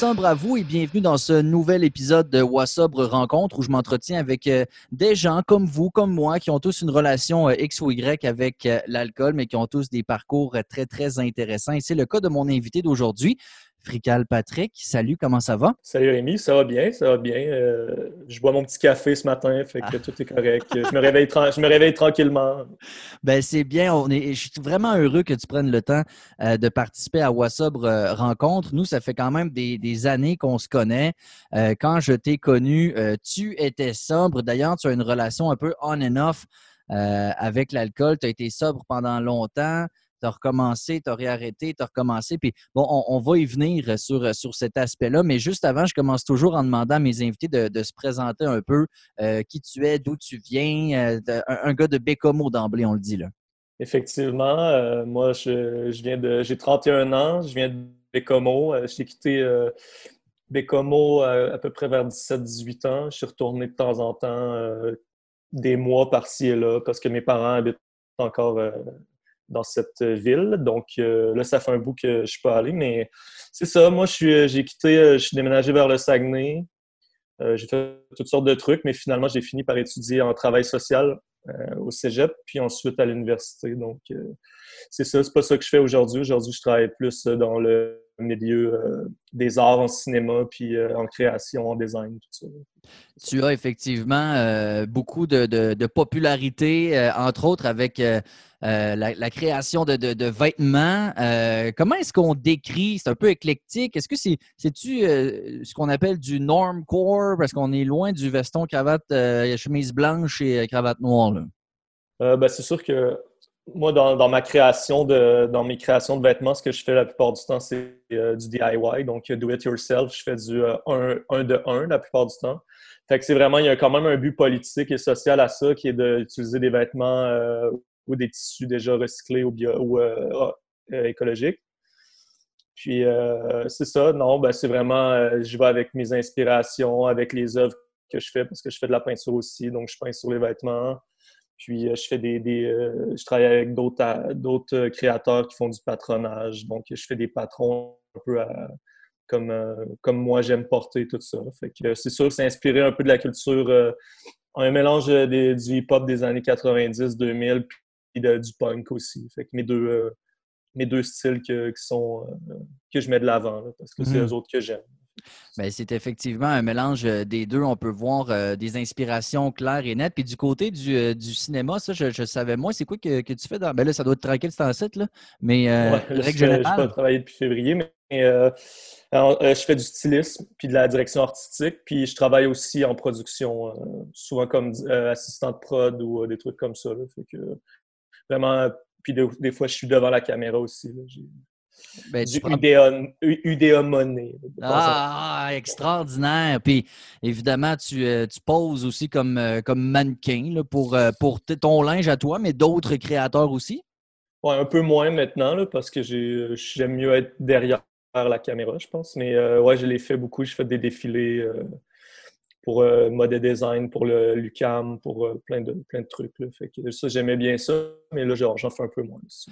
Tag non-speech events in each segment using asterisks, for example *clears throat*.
Wassobre à vous et bienvenue dans ce nouvel épisode de Wassobre Rencontre où je m'entretiens avec euh, des gens comme vous, comme moi, qui ont tous une relation euh, X ou Y avec euh, l'alcool, mais qui ont tous des parcours très, très intéressants. Et c'est le cas de mon invité d'aujourd'hui. Frical Patrick. Salut, comment ça va? Salut Rémi, ça va bien, ça va bien. Euh, je bois mon petit café ce matin, fait que ah. tout est correct. Je me réveille, je me réveille tranquillement. Ben c'est bien. On est, je suis vraiment heureux que tu prennes le temps euh, de participer à Wassobre euh, Rencontre. Nous, ça fait quand même des, années qu'on se connaît. quand je t'ai connu, tu étais sobre. D'ailleurs, tu as une relation un peu on and off avec l'alcool. Tu as été sobre pendant longtemps as recommencé, tu as réarrêté, tu as recommencé. On, va y venir sur, sur cet aspect-là, mais juste avant, je commence toujours en demandant à mes invités de, se présenter un peu euh, qui tu es, d'où tu viens. Euh, un, gars de Bécomo d'emblée, on le dit là. Effectivement, euh, moi, je, viens de. J'ai 31 ans, je viens de Bécomo. j'ai quitté Bécomo à, peu près vers 17-18 ans. Je suis retourné de temps en temps des mois par-ci et là parce que mes parents habitent encore dans cette ville. Donc euh, là, ça fait un bout que je suis pas allé, mais c'est ça. Moi, j'ai quitté, euh, je suis déménagé vers le Saguenay. Euh, j'ai fait toutes sortes de trucs, mais finalement, j'ai fini par étudier en travail social au cégep, puis ensuite à l'université. Donc, c'est ça, c'est pas ça que je fais aujourd'hui. Aujourd'hui, je travaille plus dans le milieu des arts en cinéma, puis en création, en design, tout ça. Tu as effectivement beaucoup de, popularité, entre autres avec euh, la, création de, vêtements. Euh, comment est-ce qu'on décrit? C'est un peu éclectique. Est-ce que c'est, tu euh, ce qu'on appelle du normcore? Parce qu'on est loin du veston, cravate, chemise blanche et cravate noire. Ben, c'est sûr que moi, dans, ma création de, dans mes créations de vêtements, ce que je fais la plupart du temps, c'est du DIY, donc do it yourself. Je fais du 1 de 1 la plupart du temps. Fait que c'est vraiment, il y a quand même un but politique et social à ça qui est d'utiliser des vêtements ou des tissus déjà recyclés ou, ou euh, ah, euh, écologiques. Puis euh, c'est ça, non, ben, c'est vraiment, je vais avec mes inspirations, avec les œuvres que je fais, parce que je fais de la peinture aussi, donc je peins sur les vêtements. Puis je fais des, je travaille avec d'autres créateurs qui font du patronage, donc je fais des patrons un peu comme, comme moi j'aime porter tout ça. Fait que c'est sûr, c'est inspiré un peu de la culture, un mélange du hip-hop des années 90-2000, du punk aussi. Fait que mes deux, euh, mes deux styles que, qui sont, euh, que je mets de l'avant, parce que c'est les mhm. autres que j'aime. Ben, c'est effectivement un mélange euh, des deux. On peut voir des inspirations claires et nettes. Puis du côté du, du cinéma, ça, je, savais moins. C'est quoi que, que, tu fais dans. Ben là, ça doit être tranquille, c'est en site, là. Mais euh, je n'ai pas travaillé depuis février, mais je fais du stylisme puis de la direction artistique. Puis je travaille aussi en production, souvent comme assistant de prod ou des trucs comme ça. Là. Fait que vraiment, puis des fois, je suis devant la caméra aussi. Ben, du UDA, Money. Ah, extraordinaire. Puis évidemment, tu, euh, tu poses aussi comme, euh, comme mannequin là, pour, euh, pour ton linge à toi, mais d'autres créateurs aussi? Oui, un peu moins maintenant parce que j'aime mieux être derrière la caméra, je pense. Mais ouais, je l'ai fait beaucoup. Je fais des défilés pour euh, mode design, pour le Lucam, pour euh, plein, de, plein de trucs. Fait que ça, j'aimais bien ça, mais là, j'en fais un peu moins aussi.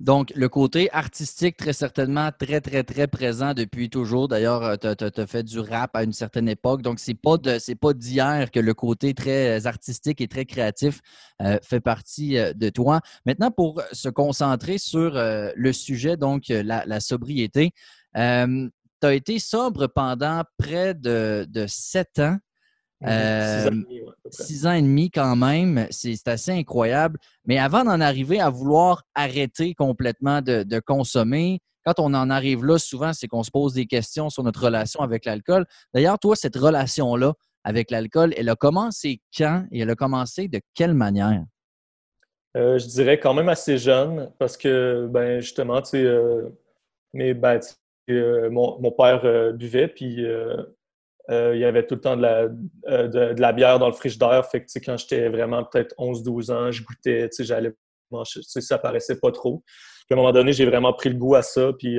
Donc, le côté artistique, très certainement, très, très, très présent depuis toujours. D'ailleurs, euh, tu as, fait du rap à une certaine époque. Donc, ce n'est pas, d'hier que le côté très artistique et très créatif fait partie de toi. Maintenant, pour se concentrer sur le sujet, donc la, sobriété, tu as été sobre pendant près de, de sept ans. Euh, six, ans et demi, quand même, c'est assez incroyable. Mais avant d'en arriver à vouloir arrêter complètement de, consommer, quand on en arrive là, souvent, c'est qu'on se pose des questions sur notre relation avec l'alcool. D'ailleurs, toi, cette relation-là avec l'alcool, elle a commencé quand et elle a commencé de quelle manière? Euh, je dirais quand même assez jeune parce que, ben, justement, tu sais, euh, ben, mon, mon, père buvait, puis il y avait tout le temps de la, euh, de, la bière dans le frigidaire. Fait que, quand j'étais vraiment peut-être 11-12 ans, je goûtais, j'allais manger, ça paraissait pas trop. Puis à un moment donné, j'ai vraiment pris le goût à ça. Puis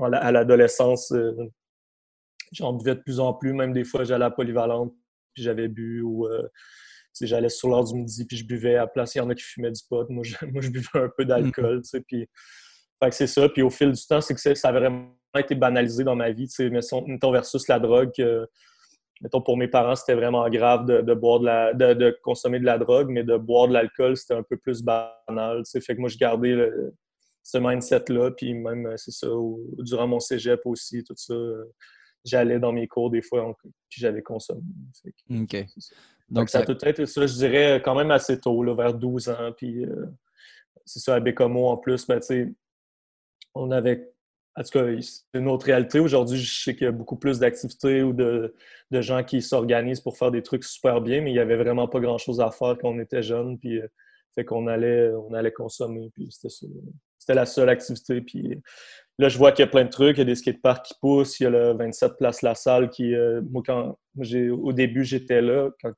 à l'adolescence, euh, j'en buvais de plus en plus. Même des fois, j'allais à Polyvalente, puis j'avais bu ou j'allais sur l'heure du midi, puis je buvais à place. Il y en a qui fumaient du pot. Moi, je, *laughs* moi, je buvais un peu d'alcool. Puis, fait que c'est ça. Puis au fil du temps, c'est que ça a vraiment été banalisé dans ma vie. Mettons versus la drogue, mettons pour mes parents, c'était vraiment grave de, boire de, la, de, consommer de la drogue, mais de boire de l'alcool, c'était un peu plus banal. Fait que moi, je gardais ce mindset-là, puis même, c'est ça, durant mon cégep aussi, tout ça j'allais dans mes cours des fois, puis j'avais consommé. OK. Donc, ça, a peut être ça, je dirais, quand même assez tôt, là, vers 12 ans. Puis euh, c'est ça, à Bécomo en plus, ben, tu sais, on avait. En tout cas, c'est une autre réalité. Aujourd'hui, je sais qu'il y a beaucoup plus d'activités ou de, gens qui s'organisent pour faire des trucs super bien, mais il n'y avait vraiment pas grand-chose à faire quand on était jeune. Puis, euh, fait qu'on allait, on allait consommer. Puis c'était la seule activité. Puis Là, je vois qu'il y a plein de trucs. Il y a des skateparks qui poussent. Il y a le 27 Place La Salle qui. Euh, moi, quand au début, j'étais là, quand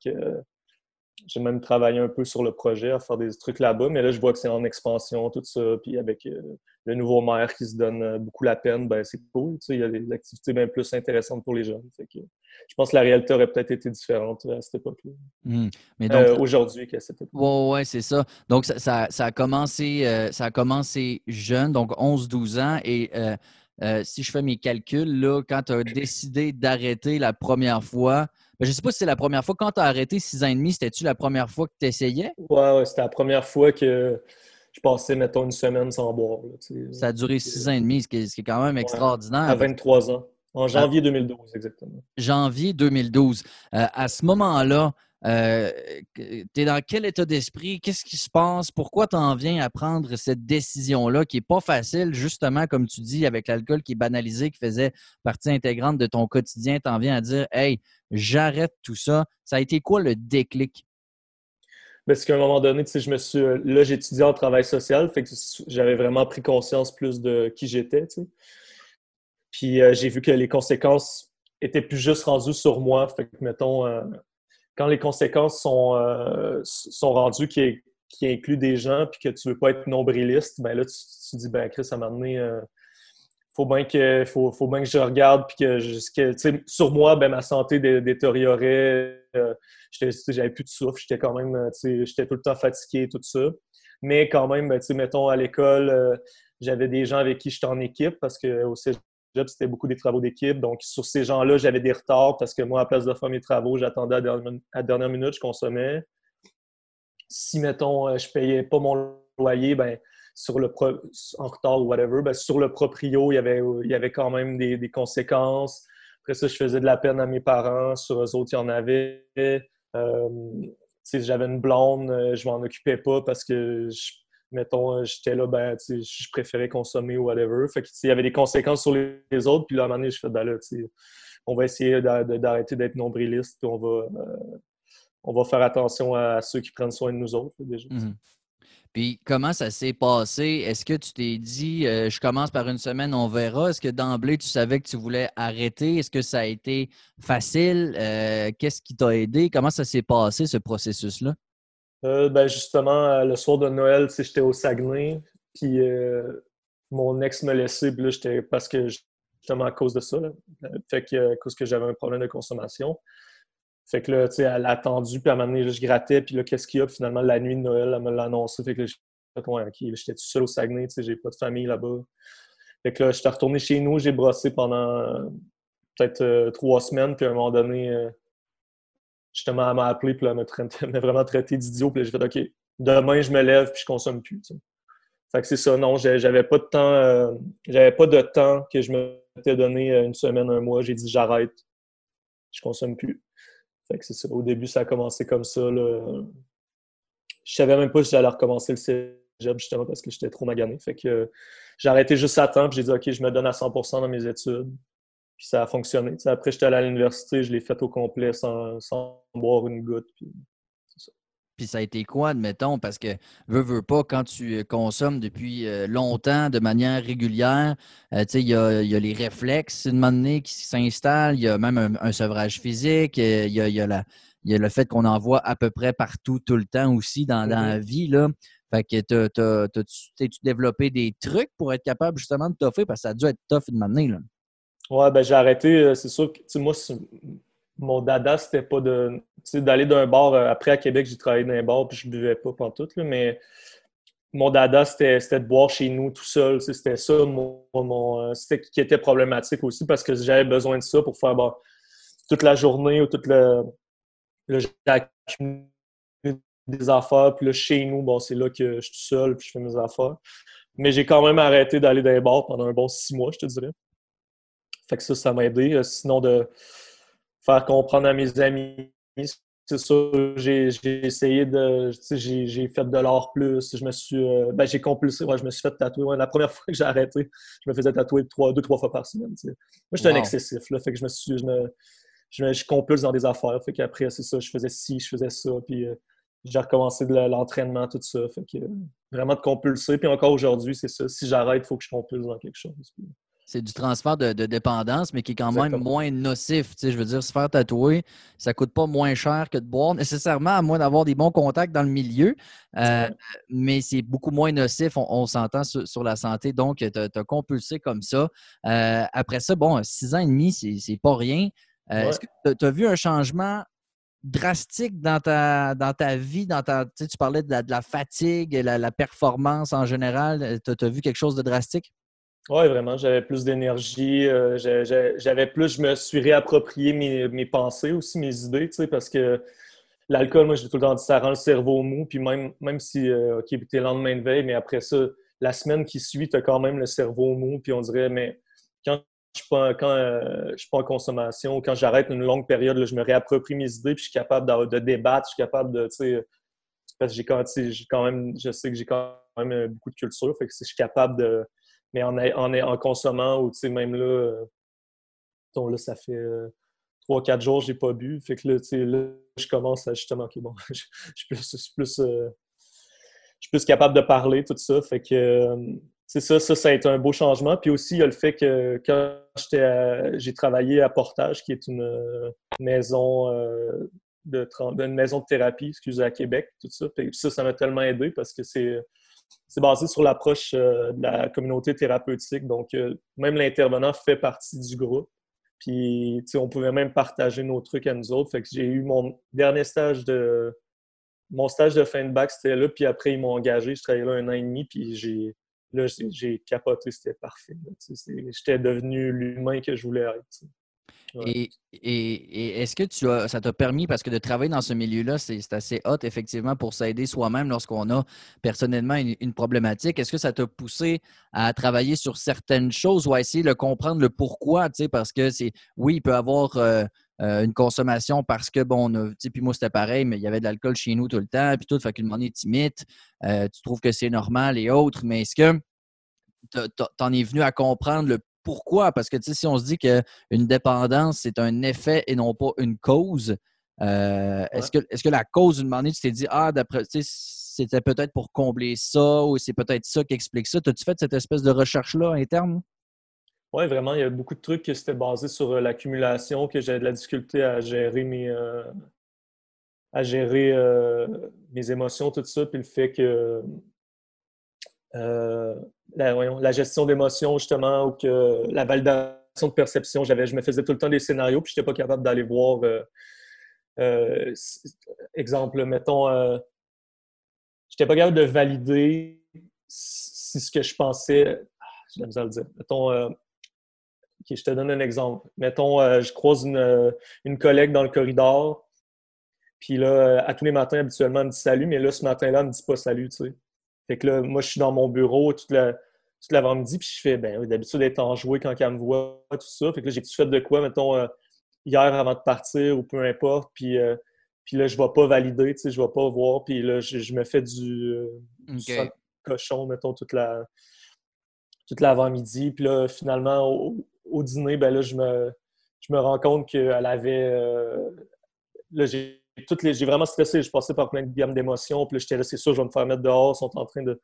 j'ai même travaillé un peu sur le projet à faire des trucs là-bas. Mais là, je vois que c'est en expansion, tout ça. Puis avec euh, le nouveau maire qui se donne euh, beaucoup la peine, ben, c'est cool. Il y a des activités bien plus intéressantes pour les jeunes. je pense que la réalité aurait peut-être été différente à cette époque-là. Mmh. Aujourd'hui qu'à cette époque. Oui, ouais, c'est ça. Donc, ça, a commencé, ça a commencé jeune, donc 11-12 ans. Et si je fais mes calculs, là, quand tu as décidé d'arrêter la première fois, ben, je ne sais pas si c'est la première fois. Quand tu as arrêté 6 ans et demi, c'était-tu la première fois que tu essayais? Oui, ouais, c'était la première fois que je passais, mettons, une semaine sans boire. ça a duré 6 ans et demi, ce qui est, quand même extraordinaire. À 23 ans. En janvier 2012, exactement. Janvier 2012. Euh, à ce moment-là, euh, tu es dans quel état d'esprit? Qu'est-ce qui se passe? Pourquoi tu en viens à prendre cette décision-là qui n'est pas facile, justement, comme tu dis, avec l'alcool qui est banalisé, qui faisait partie intégrante de ton quotidien? Tu en viens à dire, hey, j'arrête tout ça. Ça a été quoi le déclic? Parce qu'à un moment donné, tu sais, je me suis. Euh, là, j'étudiais en travail social, fait que j'avais vraiment pris conscience plus de qui j'étais, tu sais. Puis euh, j'ai vu que les conséquences étaient plus juste rendues sur moi. Fait que, mettons, quand les conséquences sont, euh, sont rendues qui, incluent des gens puis que tu veux pas être nombriliste, ben là, tu, te dis, ben Chris, à un moment donné, euh, faut bien que, faut, faut que je regarde puis que, que sur moi, ben ma santé détériorait. Euh, j'avais plus de souffle, j'étais quand même, j'étais tout le temps fatigué, tout ça. Mais quand même, ben, mettons, à l'école, j'avais des gens avec qui j'étais en équipe parce que c'était beaucoup des travaux d'équipe. Donc, sur ces gens-là, j'avais des retards parce que moi, à place de faire mes travaux, j'attendais à dernière minute, je consommais. Si, mettons, euh, je payais pas mon loyer, ben, sur le en retard ou whatever, ben, sur le proprio, il y avait, il y avait quand même des, conséquences. Après ça, je faisais de la peine à mes parents. Sur eux autres, il y en avait. Euh, j'avais une blonde, euh, je m'en occupais pas parce que je mettons, euh, j'étais là, ben, je préférais consommer ou whatever. Fait que, il y avait des conséquences sur les, autres. Puis là, à un moment donné, je fais, ben là, on va essayer d'arrêter d'être nombriliste, puis on va, euh, on va faire attention à ceux qui prennent soin de nous autres, déjà. Mmh puis comment ça s'est passé? Est-ce que tu t'es dit, euh, je commence par une semaine, on verra? Est-ce que d'emblée, tu savais que tu voulais arrêter? Est-ce que ça a été facile? Qu'est-ce qui t'a aidé? Comment ça s'est passé, ce processus-là? Euh, ben justement, euh, le soir de Noël, j'étais au Saguenay, puis euh, mon ex me laissait, puis là, j'étais parce que justement à cause de ça, fait que à cause que j'avais un problème de consommation. Fait que là, tu sais, elle a attendu, puis à un moment donné, je grattais, puis là, qu'est-ce qu'il y a? Puis finalement, la nuit de Noël, elle me l'a annoncé. Fait que là, j'étais tout seul au Saguenay, tu sais, j'ai pas de famille là-bas. Fait que là, j'étais retourné chez nous, j'ai brossé pendant peut-être trois semaines, puis à un moment donné, justement, elle m'a appelé, puis *laughs* elle m'a vraiment traité d'idiot, puis j'ai fait OK, demain, je me lève, puis je consomme plus. Fait que c'est ça, non, j'avais pas de temps, euh, j'avais pas de temps que je m'étais donné euh, une semaine, un mois. J'ai dit j'arrête, je consomme plus. Fait que c'est ça. Au début, ça a commencé comme ça. Là. Je savais même pas si j'allais recommencer le cégep, justement, parce que j'étais trop magané. Fait que j'ai arrêté juste à temps, puis j'ai dit OK, je me donne à 100% dans mes études. Puis ça a fonctionné. après, j'étais allé à l'université, je l'ai fait au complet sans, boire une goutte. Puis, ça. puis ça a été quoi, admettons, parce que veux, veux pas, quand tu euh, consommes depuis euh, longtemps de manière régulière, euh, il y a, les réflexes de donné qui s'installent, il y a même un, sevrage physique, il y a, y a, le fait qu'on en voit à peu près partout, tout le temps aussi dans, dans la vie. Là. Fait que t'as-tu développé des trucs pour être capable justement de toffer parce que ça a dû être tough de m'amener. Ouais, ben j'ai arrêté. Euh, c'est sûr que moi, mon dada, c'était pas de d'aller d'un bar. Euh, après, à Québec, j'ai travaillé dans un bar puis je buvais pas tout, mais mon dada, c'était de boire chez nous tout seul. C'était ça mon, mon c'était qui était problématique aussi parce que j'avais besoin de ça pour faire toute la journée ou toute le, le des affaires. Puis là, chez nous, bon, c'est là que je suis tout seul puis je fais mes affaires. Mais j'ai quand même arrêté d'aller dans les bars pendant un bon six mois, je te dirais. Fait que ça, ça m'a aidé. Euh, sinon, de faire comprendre à mes amis, c'est ça, j'ai essayé de. J'ai fait de l'art plus. Je me suis. Euh, ben, j'ai compulsé. Ouais, je me suis fait tatouer. la première *laughs* fois que j'ai arrêté, je me faisais tatouer trois, deux, trois fois par semaine. Moi, j'étais un excessif. Là, fait que je me suis. Je, me, je, compulse dans des affaires. Fait qu'après, c'est ça. Je faisais ci, je faisais ça. Puis euh, j'ai recommencé de l'entraînement, tout ça. Fait que vraiment de compulser. Puis encore aujourd'hui, c'est ça. Si j'arrête, il faut que je compulse dans quelque chose c'est du transfert de, dépendance, mais qui est quand même moins nocif. je veux dire, se faire tatouer, ça ne coûte pas moins cher que de boire, nécessairement, à moins d'avoir des bons contacts dans le milieu. Euh, mais c'est beaucoup moins nocif, on, s'entend sur, la santé. Donc, tu as, compulsé comme ça. Euh, après ça, bon, six ans et demi, c'est pas rien. Euh, est-ce que tu as vu un changement drastique dans ta, dans ta vie, dans ta, tu parlais de la, fatigue, la, la performance en général. Tu as vu quelque chose de drastique? Oui, vraiment, j'avais plus d'énergie, euh, j'avais plus, je me suis réapproprié mes, pensées aussi, mes idées, tu sais, parce que l'alcool, moi, j'ai tout le temps dit, ça rend le cerveau mou, puis même, même si, euh, OK, t'es lendemain de veille, mais après ça, la semaine qui suit, t'as quand même le cerveau mou, puis on dirait, mais quand je suis pas, quand, euh, je suis pas en consommation, quand j'arrête une longue période, je me réapproprie mes idées, puis je suis capable de, débattre, je suis capable de, tu sais, parce que j'ai quand, quand, même, je sais que j'ai quand même beaucoup de culture, fait que je suis capable de mais en, en, consommant, ou même là, euh, là, ça fait euh, trois, quatre jours, j'ai pas bu. Fait que là, tu sais, là, je commence à justement, OK, bon, *laughs* je, suis plus, euh, plus capable de parler, tout ça. Fait que, c'est ça, ça, ça a été un beau changement. Puis aussi, il y a le fait que quand j'ai travaillé à Portage, qui est une maison de, une maison de thérapie, à Québec, tout ça. Puis ça, ça m'a tellement aidé parce que c'est c'est basé sur l'approche euh, de la communauté thérapeutique. Donc, euh, même l'intervenant fait partie du groupe. Puis, on pouvait même partager nos trucs à nous autres. Fait que j'ai eu mon dernier stage de... Mon stage de fin de bac, c'était là. Puis après, ils m'ont engagé. Je travaillais là un an et demi. Puis. Là, j'ai capoté. C'était parfait. J'étais devenu l'humain que je voulais être. Et, est-ce que tu as, ça t'a permis, parce que de travailler dans ce milieu-là, c'est assez hot, effectivement, pour s'aider soi-même lorsqu'on a personnellement une, problématique. Est-ce que ça t'a poussé à travailler sur certaines choses ou à essayer de comprendre le pourquoi? Parce que c'est, oui, il peut avoir euh, euh, une consommation parce que, bon, on puis moi, c'était pareil, mais il y avait de l'alcool chez nous tout le temps, puis tout, fait qu'une monnaie t'imite, euh, tu trouves que c'est normal et autres, mais est-ce que t'en es venu à comprendre le pourquoi? Parce que si on se dit qu'une dépendance, c'est un effet et non pas une cause, euh, est-ce que, est que la cause, d'une manière, tu t'es dit, ah, d'après, c'était peut-être pour combler ça ou c'est peut-être ça qui explique ça? As-tu fait cette espèce de recherche-là interne? Oui, vraiment, il y a beaucoup de trucs qui étaient basés sur euh, l'accumulation, que j'avais de la difficulté à gérer mes, euh, à gérer mes émotions, tout ça, puis le fait que euh, la, gestion d'émotions, justement, ou que la validation de perception. J'avais, je me faisais tout le temps des scénarios, puis je n'étais pas capable d'aller voir. Euh, euh, exemple, mettons, je n'étais pas capable de valider si ce que je pensais. Ah, j'ai la le dire. Mettons, je te donne un exemple. Mettons, je croise une, une, collègue dans le corridor, puis là, à tous les matins, habituellement, elle me dit salut, mais là, ce matin-là, elle me dit pas salut, tu sais. Fait que là, moi, je suis dans mon bureau toute l'avant-midi, puis je fais, ben d'habitude, d'être enjoué quand elle me voit, tout ça. Fait que là, j'ai-tu fait de quoi, mettons, euh, hier avant de partir ou peu importe, puis, euh, puis là, je ne vais pas valider, tu sais, je ne vais pas voir, puis là, je, me fais du, euh, cochon, mettons, toute la toute l'avant-midi. Puis là, finalement, au, dîner, ben là, je me, je me rends compte qu'elle avait. là, j'ai j'ai vraiment stressé. Je passais par plein de gammes d'émotions. Puis là, j'étais resté sûr, je vais me faire mettre dehors. Ils sont en train de.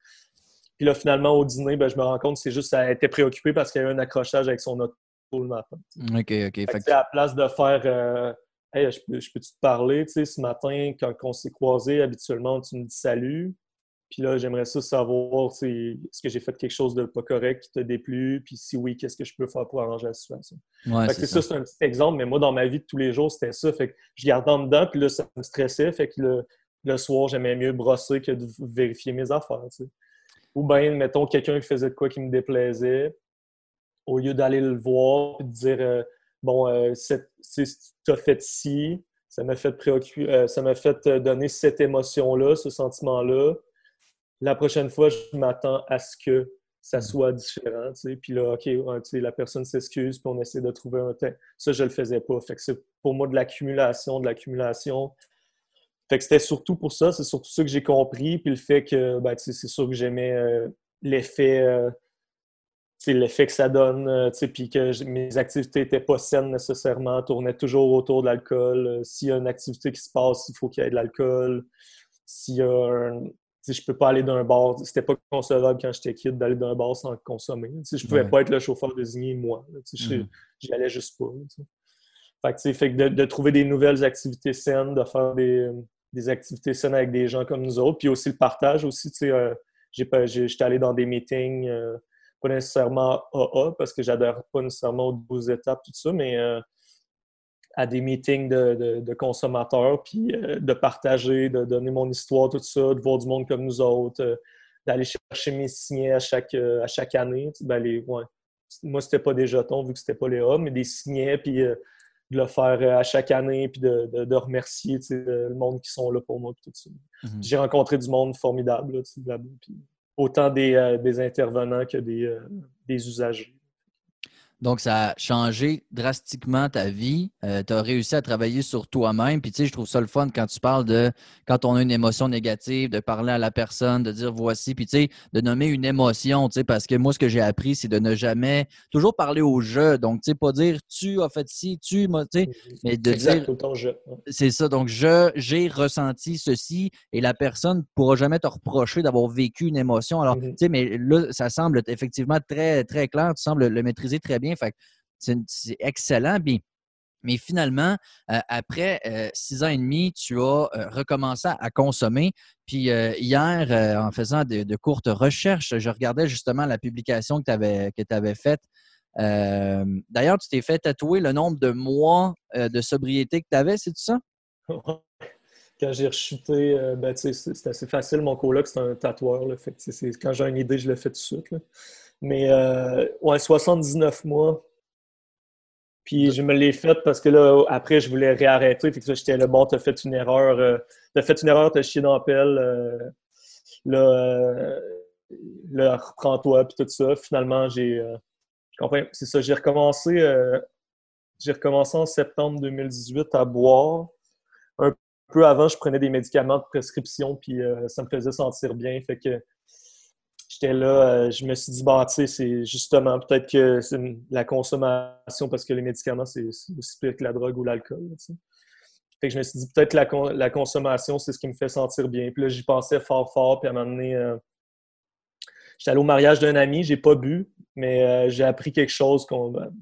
Puis là, finalement, au dîner, ben, je me rends compte que c'est juste qu'elle était préoccupée parce qu'il y a eu un accrochage avec son auto le matin. OK, OK. Fait, à la place de faire euh, Hey, je peux-tu te parler? Tu sais, ce matin, quand on s'est croisés, habituellement, tu me dis salut. Puis là, j'aimerais ça savoir, est-ce que j'ai fait quelque chose de pas correct qui t'a déplu? Puis si oui, qu'est-ce que je peux faire pour arranger la situation? c'est ça, c'est un petit exemple, mais moi, dans ma vie de tous les jours, c'était ça. Fait que je gardais en dedans, puis là, ça me stressait. Fait que le, soir, j'aimais mieux brosser que de vérifier mes affaires. Ou bien, mettons, quelqu'un qui faisait de quoi qui me déplaisait, au lieu d'aller le voir et de dire euh, Bon, euh, tu as fait ci, ça m'a fait préoccuper, euh, ça m'a fait donner cette émotion-là, ce sentiment-là. La prochaine fois, je m'attends à ce que ça mm. soit différent. Puis là, OK, la personne s'excuse, puis on essaie de trouver un temps. Ça, je le faisais pas. Fait que c'est pour moi de l'accumulation, de l'accumulation. Fait que c'était surtout pour ça, c'est surtout ça que j'ai compris. Puis le fait que, ben, c'est sûr que j'aimais euh, l'effet, euh, l'effet que ça donne, euh, puis que mes activités n'étaient pas saines nécessairement, tournaient toujours autour de l'alcool. S'il y a une activité qui se passe, il faut qu'il y ait de l'alcool. S'il y a un, je peux pas aller d'un bar. C'était pas concevable quand j'étais kid d'aller d'un bar sans consommer. Je je pouvais pas être le chauffeur désigné, moi. Mm-hmm. J'y allais juste pas. Fait que, fait que de, trouver des nouvelles activités saines, de faire des, des, activités saines avec des gens comme nous autres, puis aussi le partage aussi. Euh, J'étais allé dans des meetings, euh, pas nécessairement AA, parce que j'adhère pas nécessairement aux 12 étapes, tout ça, mais euh, à des meetings de, consommateurs, puis euh, de partager, de donner mon histoire, tout ça, de voir du monde comme nous autres, euh, d'aller chercher mes signets à chaque, euh, à chaque année. Ben les, ouais. Moi, c'était pas des jetons vu que c'était pas les A, mais des signets, puis de le faire à chaque année, puis de, remercier le monde qui sont là pour moi, tout ça. Mm-hmm. J'ai rencontré du monde formidable, là, autant des, des, intervenants que des, des usagers. Donc, ça a changé drastiquement ta vie. Euh, tu as réussi à travailler sur toi-même. Puis, tu sais, je trouve ça le fun quand tu parles de quand on a une émotion négative, de parler à la personne, de dire voici. Puis, tu sais, de nommer une émotion, tu sais, parce que moi, ce que j'ai appris, c'est de ne jamais toujours parler au jeu. Donc, tu sais, pas dire tu as fait ci, tu m'as, tu sais, mais de dire. C'est ça. Donc, je, j'ai ressenti ceci et la personne ne pourra jamais te reprocher d'avoir vécu une émotion. Alors, mm-hmm. tu sais, mais là, ça semble effectivement très, très clair. Tu sembles le maîtriser très bien c'est excellent. mais finalement, euh, après euh, six ans et demi, tu as euh, recommencé à consommer. Puis hier, en faisant de, courtes recherches, je regardais justement la publication que tu avais, avais faite. D'ailleurs, tu t'es fait tatouer le nombre de mois de sobriété que tu avais, c'est tout ça? quand j'ai rechuté, ben, c'est assez facile. Mon coloc, c'est un tatoueur. quand j'ai une idée, je le fais tout de suite. Mais euh, ouais, 79 mois. Puis je me l'ai fait parce que là, après, je voulais réarrêter. Fait que j'étais là, bon, t'as fait une erreur. Euh, t'as fait une erreur, t'as chié dans la pelle. Euh, là, là reprends-toi, puis tout ça. Finalement, j'ai. C'est ça, j'ai recommencé. j'ai recommencé en septembre 2018 à boire. Un peu avant, je prenais des médicaments de prescription, puis ça me faisait sentir bien. Fait que j'étais là, euh, je me suis dit, bon, tu sais, c'est justement peut-être que c'est la consommation, parce que les médicaments, c'est aussi pire que la drogue ou l'alcool. Fait que je me suis dit, peut-être la, la consommation, c'est ce qui me fait sentir bien. Puis là, j'y pensais fort, fort. Puis à un moment donné, euh, j'étais allé au mariage d'un ami, j'ai pas bu, mais euh, j'ai appris quelque chose.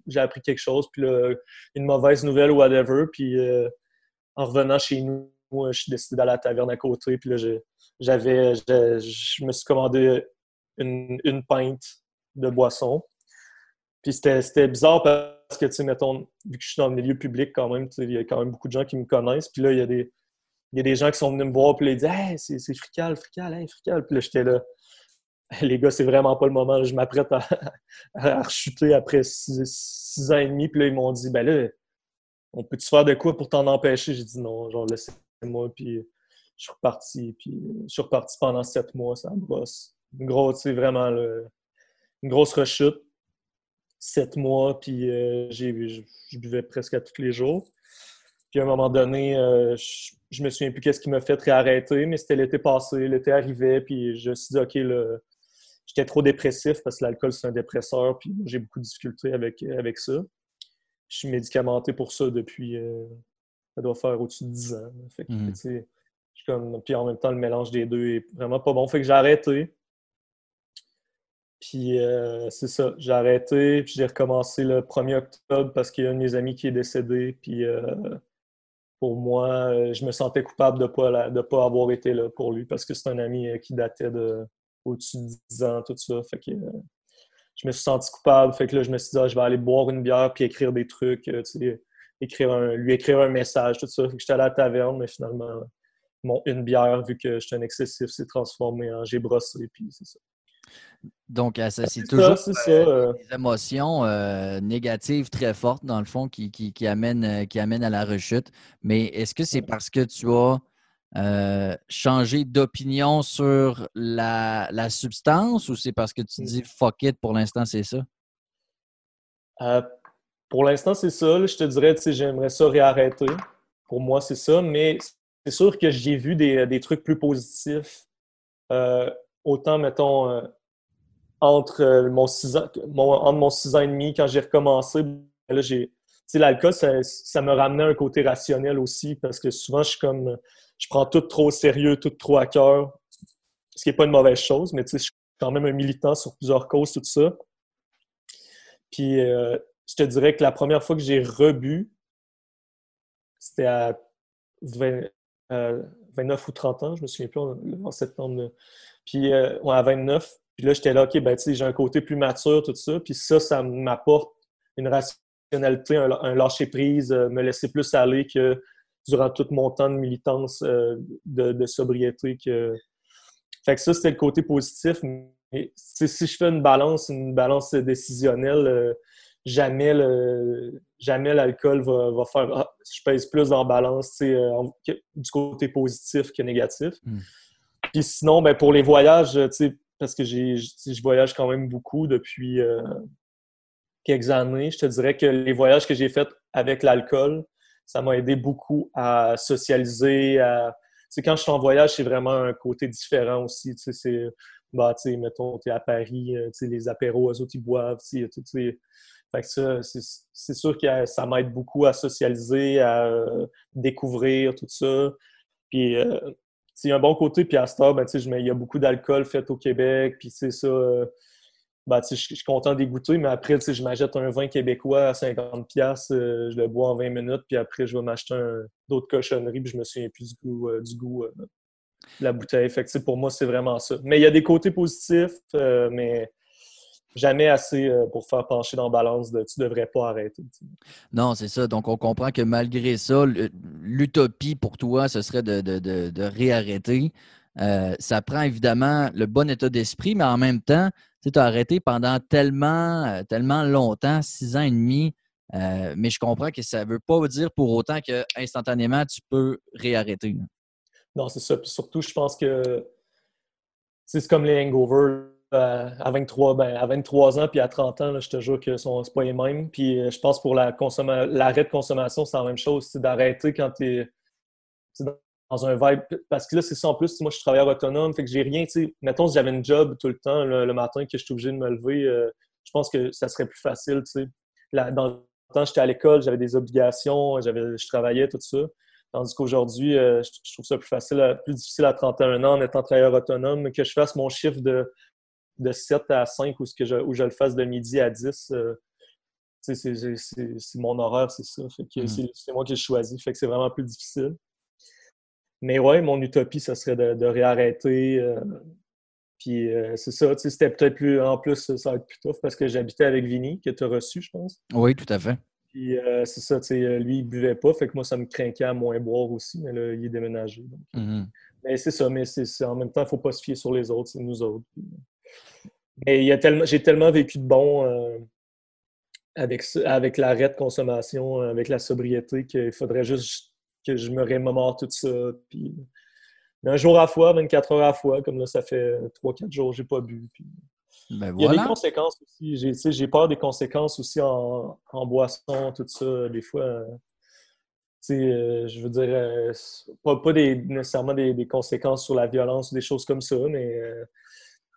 J'ai appris quelque chose. Puis là, une mauvaise nouvelle ou whatever. Puis en revenant chez nous, je suis décidé d'aller à la taverne à côté. Puis là, j'avais, je me suis commandé une, une pinte de boisson. Puis c'était bizarre parce que, tu sais, mettons, vu que je suis dans le milieu public quand même, il y a quand même beaucoup de gens qui me connaissent. Puis là, il y a des, y a des gens qui sont venus me voir, puis ils disent Hey, c'est frical, frical, hey, frical. Puis là, j'étais là. Les gars, c'est vraiment pas le moment. Je m'apprête à, à, rechuter après six, ans et demi. Puis là, ils m'ont dit Ben là, on peut-tu faire de quoi pour t'en empêcher? J'ai dit non, genre, laissez-moi. Puis je suis reparti. Puis je suis reparti pendant sept mois, ça me bosse une grosse, vraiment une grosse rechute. Sept mois, puis euh, je buvais presque à tous les jours. Puis à un moment donné, euh, je, je, me souviens plus qu'est-ce qui m'a fait réarrêter, mais c'était l'été passé, l'été arrivait, puis je me suis dit, OK, j'étais trop dépressif parce que l'alcool, c'est un dépresseur, puis j'ai beaucoup de difficultés avec, avec ça. Je suis médicamenté pour ça depuis, euh, ça doit faire au-dessus de 10 ans. Fait mmh. comme, puis en même temps, le mélange des deux est vraiment pas bon. Fait que j'ai arrêté. Puis euh, c'est ça, j'ai arrêté, puis j'ai recommencé le 1er octobre parce qu'il y a un de mes amis qui est décédé. Puis euh, pour moi, euh, je me sentais coupable de ne pas, de pas avoir été là pour lui parce que c'est un ami qui datait de au-dessus de 10 ans, tout ça. Fait que je me suis senti coupable. Fait que là, je me suis dit, ah, je vais aller boire une bière puis écrire des trucs, écrire lui écrire un message, tout ça. Fait que j'étais à la taverne, mais finalement, une bière, vu que j'étais un excessif, s'est transformé en j'ai brossé, puis c'est ça. Donc, c'est toujours des émotions négatives très fortes, dans le fond, qui, qui, amènent, qui amènent à la rechute. Mais est-ce que c'est parce que tu as euh, changer d'opinion sur la, substance ou c'est parce que tu dis fuck it pour l'instant, c'est ça? Euh, pour l'instant, c'est ça. je te dirais, j'aimerais ça réarrêter. Pour moi, c'est ça. Mais c'est sûr que j'ai vu des, trucs plus positifs. Euh, autant, mettons, entre mon 6 ans, mon, mon ans et demi, quand j'ai recommencé, là, j'ai. L'alcool, ça, me ramenait un côté rationnel aussi, parce que souvent, je suis comme je prends tout trop au sérieux, tout trop à cœur, ce qui n'est pas une mauvaise chose, mais je suis quand même un militant sur plusieurs causes, tout ça. Puis euh, je te dirais que la première fois que j'ai rebu, c'était à 29 euh, ou 30 ans, je me souviens plus, en, septembre. Puis euh, à 29, puis là, j'étais là, OK, ben, j'ai un côté plus mature, tout ça. Puis ça, ça m'apporte une rationalité, un, un lâcher-prise, me laisser plus aller que durant tout mon temps de militance euh, de, sobriété. Que... Fait que ça, c'était le côté positif. Mais si je fais une balance, une balance décisionnelle, euh, jamais le, jamais l'alcool va, faire ah, je pèse plus en balance euh, du côté positif que négatif. Hmm. Puis sinon, ben, pour les voyages, parce que je voyage quand même beaucoup depuis quelques années, je te dirais que les voyages que j'ai faits avec l'alcool, ça m'a aidé beaucoup à socialiser. À... quand je suis en voyage, c'est vraiment un côté différent aussi. C'est, bah, mettons, tu es à Paris, euh, les apéros, eux autres, ils boivent. Fait que ça, c'est sûr que ça m'aide beaucoup à socialiser, à euh, découvrir tout ça. Puis, euh, a un bon côté, puis à ce ben, il y a beaucoup d'alcool fait au Québec, puis c'est ça ben, je suis content d'y goûter, mais après, je m'achète un vin québécois à 50$, euh, je le bois en 20 minutes, puis après, je vais m'acheter d'autres cochonneries, puis je me souviens plus du goût, euh, du goût euh, de la bouteille. Fait pour moi, c'est vraiment ça. Mais il y a des côtés positifs, mais jamais assez pour faire pencher dans la balance de tu devrais pas arrêter. Non, c'est ça. Donc, on comprend que malgré ça, l'utopie pour toi, ce serait de, de réarrêter. ça prend évidemment le bon état d'esprit, mais en même temps, tu as arrêté pendant tellement, euh, tellement longtemps, six ans et demi, euh, mais je comprends que ça ne veut pas dire pour autant que instantanément tu peux réarrêter. Non, c'est ça. Puis surtout, je pense que c'est comme les hangovers. Euh, à, 23, ben, à 23 ans puis à 30 ans, je te jure que ce n'est pas les mêmes. Puis je pense pour l'arrêt de consommation, c'est la même chose. C'est d'arrêter quand tu es dans un vibe. Parce que là, c'est ça en plus. Moi, je suis travailleur autonome, fait que j'ai rien. Mettons, si j'avais une job tout le temps, le, matin, que je suis obligé de me lever, euh, je pense que ça serait plus facile. Là, dans le temps, j'étais à l'école, j'avais des obligations, je travaillais, tout ça. Tandis qu'aujourd'hui, euh, je, trouve ça plus facile, plus difficile à 31 ans en étant travailleur autonome, que je fasse mon chiffre de, de 7 à 5 ou, ce que je, où je le fasse de midi à 10. Euh, c'est mon horaire, c'est ça. Mmh. C'est moi qui ai choisi. Fait que c'est vraiment plus difficile. Mais ouais, mon utopie, ça serait de, réarrêter. Euh, puis euh, c'est ça, c'était peut-être plus. En plus, ça va être plus tough parce que j'habitais avec Vinny, que tu as reçu, je pense. Oui, tout à fait. Puis euh, c'est ça, tu sais, lui, il buvait pas, fait que moi, ça me craquait à moins boire aussi, mais là, il est déménagé. Mm-hmm. Mais c'est ça, mais c'est en même temps, il ne faut pas se fier sur les autres, c'est nous autres. Mais j'ai tellement vécu de bon avec, avec l'arrêt de consommation, avec la sobriété, qu'il faudrait juste que je me remémore tout ça. Puis, un jour à la fois, 24 heures à la fois, comme là, ça fait 3-4 jours que je n'ai pas bu. Ben Il y a des conséquences aussi. J'ai peur des conséquences aussi en, boisson, tout ça. Des fois, euh, je veux dire, euh, pas, pas des, nécessairement des, des, conséquences sur la violence ou des choses comme ça, mais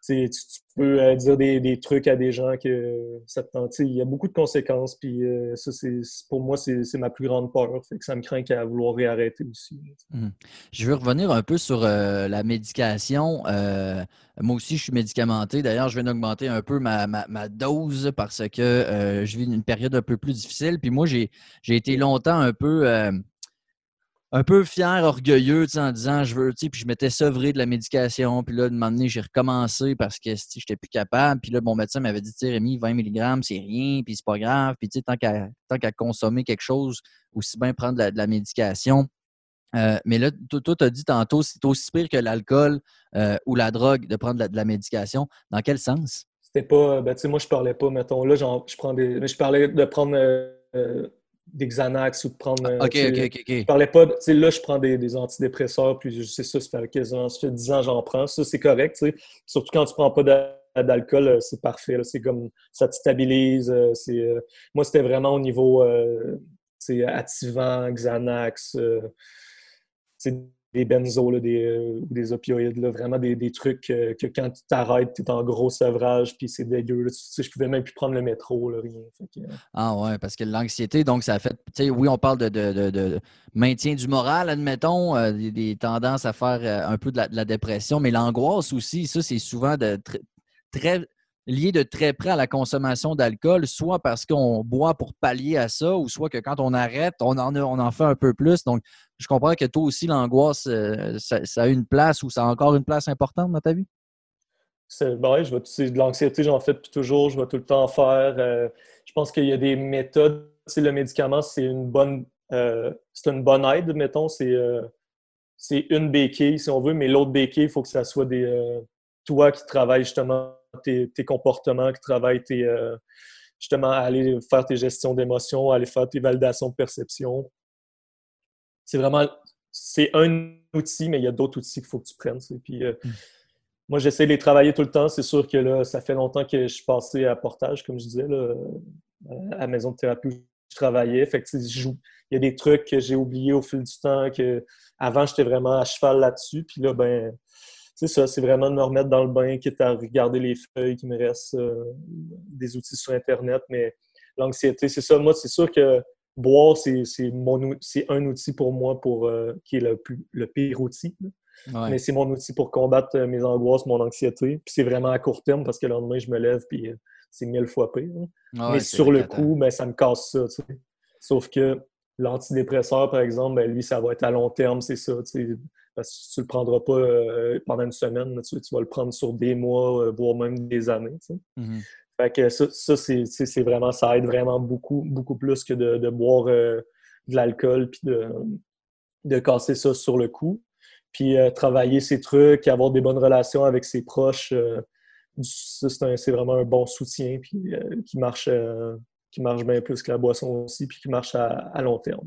tu, peux euh, dire des, trucs à des gens que ça te tente. Il y a beaucoup de conséquences, puis euh, ça, c'est, pour moi, c'est, ma plus grande peur. Que ça me craint qu'à vouloir réarrêter aussi. Mmh. Je veux revenir un peu sur euh, la médication. moi aussi, je suis médicamenté. D'ailleurs, je viens d'augmenter un peu ma, dose parce que je vis une période un peu plus difficile. Puis moi, j'ai été longtemps un peu un peu fier, orgueilleux, en disant je veux, puis je m'étais sevré de la médication, puis là, de moment j'ai recommencé parce que je n'étais plus capable. Puis là, mon médecin m'avait dit, Rémi, 20 mg, c'est rien, puis c'est pas grave. Puis tant qu'à consommer quelque chose, aussi bien prendre de la, médication. Euh, mais là, toi, tu as dit tantôt, c'est aussi pire que l'alcool euh, ou la drogue de prendre de la, médication. Dans quel sens? C'était pas. Ben, tu sais, moi, je parlais pas, mettons. Là, je prends des. Je parlais de prendre euh, des Xanax ou de prendre. OK, OK, OK. Je parlais pas. Tu sais, là, je prends des, antidépresseurs, puis je sais ça, ça fait quasiment. Ça fait 10 ans j'en prends. Ça, c'est correct, tu sais. Surtout quand tu prends pas d'alcool, c'est parfait. C'est comme. Ça te stabilise. moi, c'était vraiment au niveau. c'est activant, Xanax des benzos, des, euh, des opioïdes, là, vraiment des, des trucs euh, que quand tu t'arrêtes, tu es en gros sevrage, puis c'est dégueu. Là. Tu sais, je pouvais même plus prendre le métro, là, rien. Euh. Ah ouais, parce que l'anxiété, donc ça fait, tu sais, oui, on parle de, de, de, maintien du moral, admettons, des, tendances à faire un peu de la, dépression, mais l'angoisse aussi, ça, c'est souvent de très lié de très près à la consommation d'alcool, soit parce qu'on boit pour pallier à ça, ou soit que quand on arrête, on en, fait un peu plus. Donc, je comprends que toi aussi, l'angoisse, euh, ça, a une place ou ça a encore une place importante dans ta vie? C'est ben je vais, de l'anxiété, j'en fais toujours, je vais tout le temps en faire. Euh, je pense qu'il y a des méthodes. le médicament, c'est une bonne euh, c'est une bonne aide, mettons. C'est c'est une béquille, si on veut, mais l'autre béquille, il faut que ça soit des toi qui travailles justement tes, comportements, qui travaillent tes, justement à aller faire tes gestions d'émotions, aller faire tes validations de perception c'est vraiment c'est un outil, mais il y a d'autres outils qu'il faut que tu prennes. Puis, euh, hmm. Moi, j'essaie de les travailler tout le temps. C'est sûr que là, ça fait longtemps que je suis passé à Portage, comme je disais, là, à la maison de thérapie où je travaillais. Fait il y a des trucs que j'ai oubliés au fil du temps. que Avant, j'étais vraiment à cheval là-dessus. Puis là, ben, c'est ça, c'est vraiment de me remettre dans le bain, quitte à regarder les feuilles qui me restent, euh, des outils sur Internet. Mais l'anxiété, c'est ça. Moi, c'est sûr que boire, c'est un outil pour moi pour, euh, qui est le, plus, le pire outil. Mais c'est mon outil pour combattre euh, mes angoisses, mon anxiété. Puis c'est vraiment à court terme parce que le lendemain, je me lève puis euh, c'est mille fois pire. Mais sur le coup, ben, ça me casse ça. Sauf que l'antidépresseur, par exemple, ben, lui, ça va être à long terme, c'est ça. Parce que tu ne le prendras pas pendant une semaine, tu, vas le prendre sur des mois, voire même des années. Mm-hmm. Fait que ça, c'est vraiment, ça aide vraiment beaucoup, beaucoup plus que de, boire euh, de l'alcool puis de, de casser ça sur le coup. Puis euh, travailler ses trucs, avoir des bonnes relations avec ses proches, euh, c'est vraiment un bon soutien puis qui marche qui marche bien plus que la boisson aussi, puis qui marche à, long terme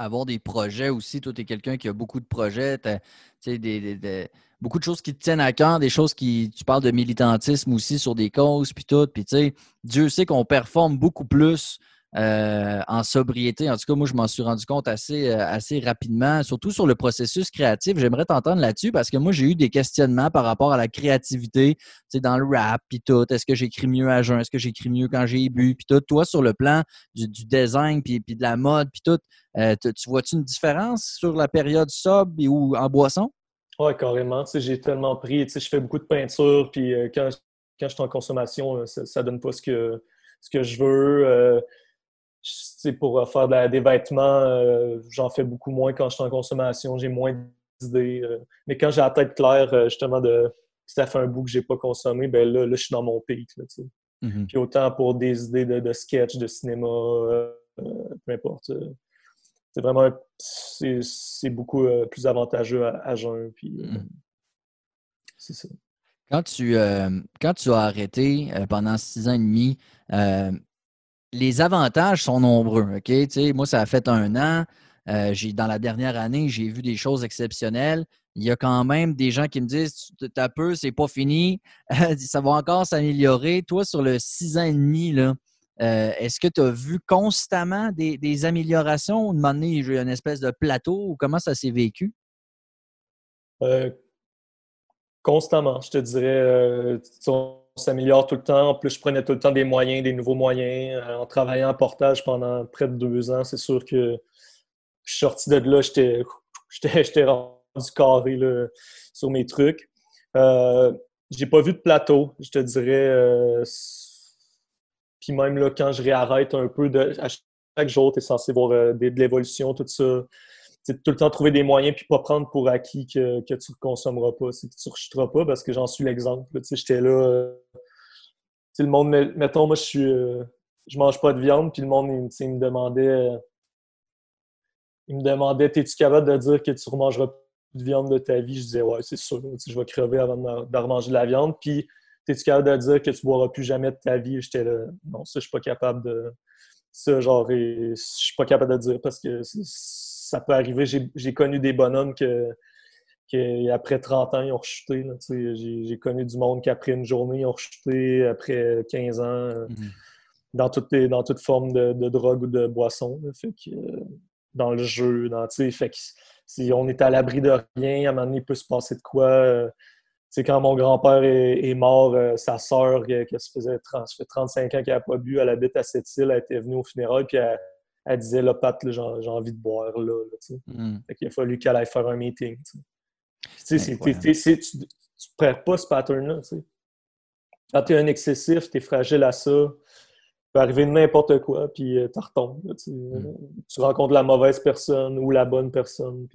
avoir des projets aussi. Toi, tu es quelqu'un qui a beaucoup de projets, beaucoup de choses qui te tiennent à cœur, des choses qui. Tu parles de militantisme aussi sur des causes, puis tout. Puis, tu sais, Dieu sait qu'on performe beaucoup plus euh, en sobriété. En tout cas, moi, je m'en suis rendu compte assez, euh, assez rapidement, surtout sur le processus créatif. J'aimerais t'entendre là-dessus parce que moi, j'ai eu des questionnements par rapport à la créativité, tu sais, dans le rap, puis tout. Est-ce que j'écris mieux à jeun? Est-ce que j'écris mieux quand j'ai bu? Puis tout. Toi, sur le plan du, design, puis, de la mode, puis tout, euh, tu vois-tu une différence sur la période sobre ou en boisson? Oui, carrément. Tu sais, j'ai tellement pris, tu sais, je fais beaucoup de peinture, puis quand, quand je suis en consommation, ça, ne donne pas ce que, ce que je veux pour euh, faire des vêtements, euh, j'en fais beaucoup moins quand je suis en consommation, j'ai moins d'idées. Euh. mais quand j'ai la tête claire, justement, de ça fait un bout que j'ai pas consommé, ben là, là, je suis dans mon pic. Mm-hmm. Puis autant pour des idées de, sketch, de cinéma, peu importe. c'est vraiment c'est beaucoup plus avantageux à, jeun. Puis mm-hmm. c'est ça. Quand tu, quand tu as arrêté pendant six ans et demi, les avantages sont nombreux. Moi, ça a fait un an. Euh, dans la dernière année, j'ai vu des choses exceptionnelles. Il y a quand même des gens qui me disent T'as peu, c'est pas fini, *laughs* ça va encore s'améliorer. Toi, sur le six ans et demi, euh, est-ce que tu as vu constamment des, améliorations ou de moment donné, une espèce de plateau ou comment ça s'est vécu? Euh, constamment, je te dirais s'améliore tout le temps. En plus, je prenais tout le temps des moyens, des nouveaux moyens. Euh, en travaillant en portage pendant près de deux ans, c'est sûr que je suis sorti de là, j'étais *laughs* rendu carré sur mes trucs. Euh, j'ai pas vu de plateau, je te dirais. Euh, puis même là, quand je réarrête un peu, à chaque jour, tu es censé voir euh, de, l'évolution, tout ça. Tout le temps trouver des moyens puis pas prendre pour acquis que, que tu ne consommeras pas, que tu ne rechuteras pas parce que j'en suis l'exemple. J'étais là le monde, mettons, moi, je suis. Euh, je mange pas de viande, puis le monde, il, me demandait. Euh, il me demandait Es-tu capable de dire que tu ne remangeras plus de viande de ta vie? Je disais Ouais, c'est sûr, je vais crever avant de, remanger de la viande. Puis, es-tu capable de dire que tu boiras plus jamais de ta vie? J'étais là Non, ça, je suis pas capable de. Ça, genre, je suis pas capable de dire parce que ça peut arriver. J'ai connu des bonhommes que après 30 ans, ils ont rechuté. J'ai connu du monde qui, après une journée, ils ont rechuté, après 15 ans, euh, mhm. dans, toute, dans toute forme de, drogue ou de boisson. Fait que, euh, dans le jeu, dans, fait que, si on est à l'abri de rien, à un moment donné, il peut se passer de quoi. c'est euh, quand mon grand-père est, mort, sa sœur, qui se faisait 35 ans qu'elle n'a pas bu, elle habite à cette île, elle était venue au funérail, puis elle, disait là, Pat, j'ai envie de boire là. Mhm. Il a fallu qu'elle aille faire un meeting. Tu ne perds pas ce pattern-là. Quand tu es un excessif, tu es fragile à ça, il peut arriver n'importe quoi, puis euh, tu retombes. Mm. Tu rencontres la mauvaise personne ou la bonne personne.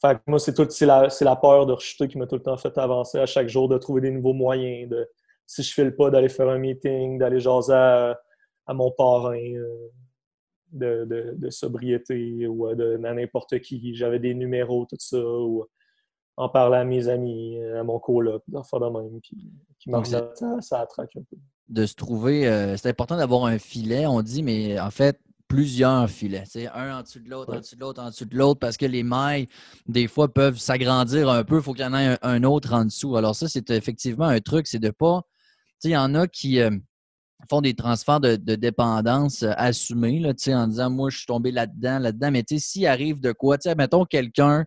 Fait moi, c'est la, la, peur de rechuter qui m'a tout le temps fait avancer à chaque jour, de trouver des nouveaux moyens. De, si je file pas, d'aller faire un meeting, d'aller jaser à, mon parrain euh, de, de, sobriété ou euh, de n'importe qui. J'avais des numéros, tout ça. Ou, en parler à mes amis, à mon coloc, d'en faire de même, puis qui m'a ça, ça attraque un peu. De se trouver, euh, c'est important d'avoir un filet, on dit, mais en fait, plusieurs filets. C'est un en dessous de l'autre, en dessous de l'autre, en dessous de l'autre, parce que les mailles, des fois, peuvent s'agrandir un peu. Il faut qu'il y en ait un, autre en dessous. Alors, ça, c'est effectivement un truc, c'est de pas. Tu sais, il y en a qui euh, font des transferts de, dépendance euh, assumés, là, en disant Moi, je suis tombé là-dedans, là-dedans. Mais s'il arrive de quoi, mettons quelqu'un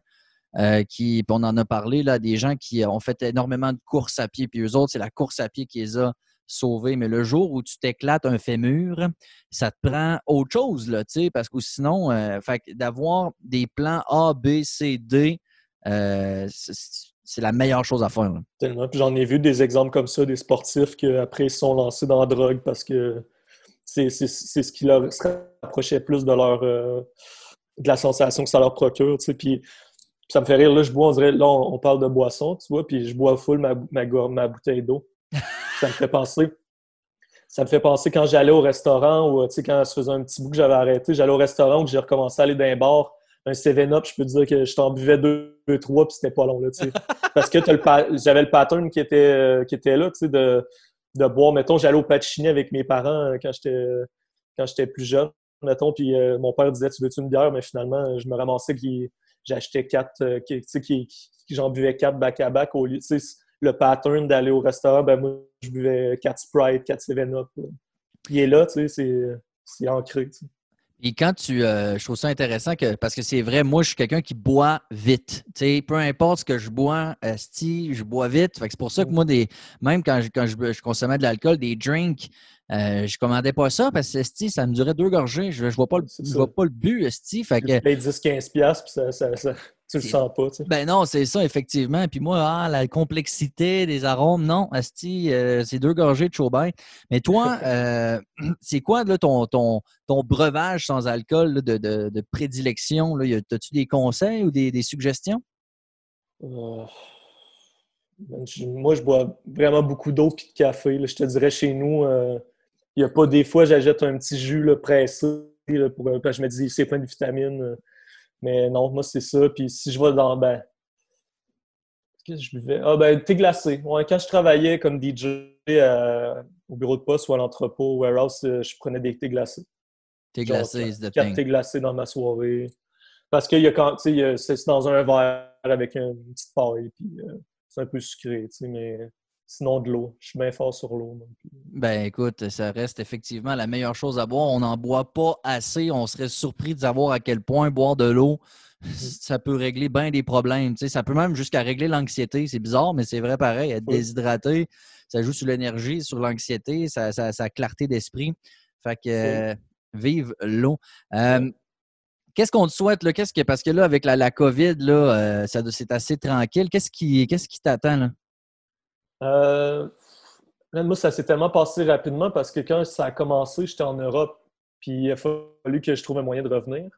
euh, qui, on en a parlé, là, des gens qui ont fait énormément de courses à pied, puis eux autres, c'est la course à pied qui les a sauvés. Mais le jour où tu t'éclates un fémur, ça te prend autre chose, là, parce que sinon, euh, d'avoir des plans A, B, C, D, c'est la meilleure chose à faire. Tellement. j'en ai vu des exemples comme ça, des sportifs qui après sont lancés dans la drogue parce que c'est ce qui leur rapprochait plus de leur de la sensation que ça leur procure. Puis ça me fait rire. Là, je bois, on dirait, là, on, parle de boisson, tu vois, puis je bois full ma, ma, ma bouteille d'eau. *laughs* ça me fait penser. Ça me fait penser quand j'allais au restaurant ou, tu sais, quand je faisais un petit bout que j'avais arrêté, j'allais au restaurant ou j'ai recommencé à aller dans un bar, un 7-up, je peux te dire que je t'en buvais deux, deux trois, puis c'était pas long, là, tu sais. *laughs* Parce que j'avais le pattern qui était, euh, qui était là, tu sais, de, de boire. Mettons, j'allais au Pacini avec mes parents euh, quand j'étais quand j'étais plus jeune, mettons, puis euh, mon père disait « Tu veux-tu une bière? » Mais finalement, je me ramassais qui j'achetais quatre, euh, j'en buvais quatre back-à-back au lieu, le pattern d'aller au restaurant, ben moi, je buvais quatre Sprite, quatre 7-Up. Il est là, tu sais, c'est ancré. Et quand tu. Euh, je trouve ça intéressant que, parce que c'est vrai, moi, je suis quelqu'un qui boit vite. peu importe ce que je bois, si je bois vite. c'est pour ça que mm. moi, des, même quand, je, quand je, consommais de l'alcool, des drinks, euh, je commandais pas ça parce que ça me durait deux gorgées. Je, je vois pas le, je vois pas le but, esti. Fait que. 10-15$, puis ça, ça, ça, tu le sens pas. Tu sais. Ben non, c'est ça, effectivement. Puis moi, ah, la complexité des arômes, non, esti, euh, c'est deux gorgées de chaubin. Mais toi, *laughs* euh, *clears throat* c'est quoi là, ton, ton, ton breuvage sans alcool de, de, de, prédilection? As-tu des conseils ou des, des suggestions? Ben, moi, je bois vraiment beaucoup d'eau et de café. Je te dirais chez nous, il n'y a pas des fois, j'achète un petit jus là, pressé là, pour, je me dis c'est plein de vitamines. Euh. Mais non, moi, c'est ça. Puis si je vais dans. Ben, Qu'est-ce que je buvais? Ah, ben, thé glacé. quand je travaillais comme DJ euh, au bureau de poste ou à l'entrepôt, warehouse, euh, je prenais des thés glacés. Thé glacé, c'est Quatre thés glacés dans ma soirée. Parce que c'est dans un verre avec une petite paille, puis c'est un peu sucré, mais Sinon, de l'eau. Je suis bien fort sur l'eau. Ben écoute, ça reste effectivement la meilleure chose à boire. On n'en boit pas assez. On serait surpris de savoir à quel point boire de l'eau, mm-hmm. *laughs* ça peut régler bien des problèmes. ça peut même jusqu'à régler l'anxiété. C'est bizarre, mais c'est vrai pareil. Être déshydraté, ça joue sur l'énergie, sur l'anxiété, sa ça, clarté d'esprit. Fait que vive l'eau. Euh, qu'est-ce qu'on te souhaite? Là? Que, parce que là, avec la, la COVID, là, euh, c'est assez tranquille. Qu'est-ce qui, qu'est-ce qui t'attend? Là? Euh, moi, ça s'est tellement passé rapidement parce que quand ça a commencé, j'étais en Europe, puis il a fallu que je trouve un moyen de revenir.